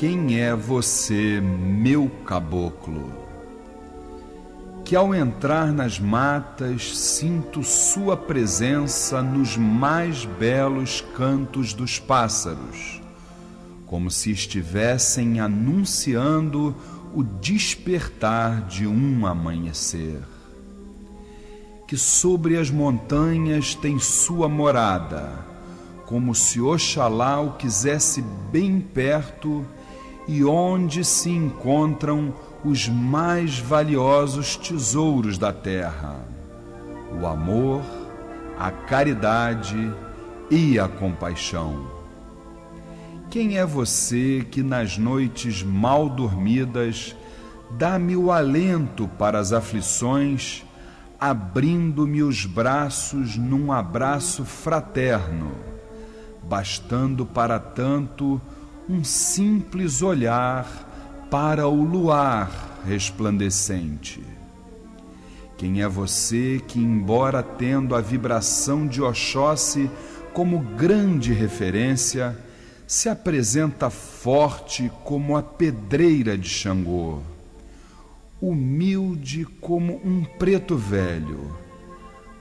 Quem é você, meu caboclo? Que ao entrar nas matas sinto sua presença nos mais belos cantos dos pássaros, como se estivessem anunciando o despertar de um amanhecer. Que sobre as montanhas tem sua morada, como se Oxalá o quisesse bem perto e onde se encontram os mais valiosos tesouros da terra: o amor, a caridade e a compaixão. Quem é você que nas noites mal dormidas dá-me o alento para as aflições, abrindo-me os braços num abraço fraterno, bastando para tanto um simples olhar para o luar resplandecente. Quem é você que, embora tendo a vibração de Oxóssi como grande referência, se apresenta forte como a pedreira de Xangô, humilde como um preto velho,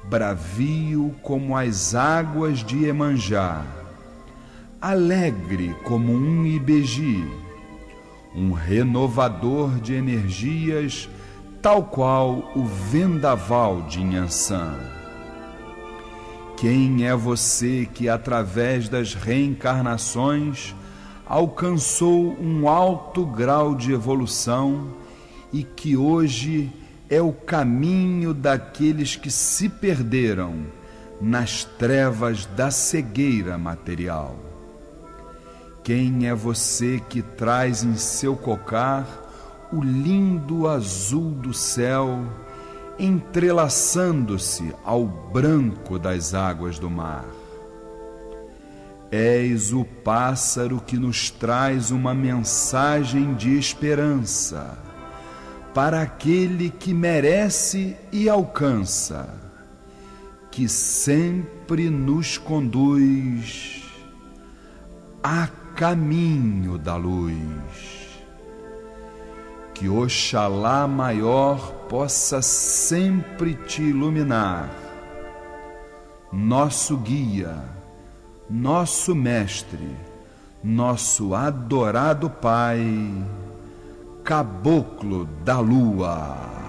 bravio como as águas de Emanjá, alegre como um ibeji, um renovador de energias, tal qual o vendaval de Nhançã. Quem é você que, através das reencarnações, alcançou um alto grau de evolução e que hoje é o caminho daqueles que se perderam nas trevas da cegueira material? Quem é você que traz em seu cocar o lindo azul do céu, entrelaçando-se ao branco das águas do mar? És o pássaro que nos traz uma mensagem de esperança para aquele que merece e alcança, que sempre nos conduz caminho da luz. Que Oxalá maior possa sempre te iluminar, nosso guia, nosso mestre, nosso adorado Pai, Caboclo da Lua.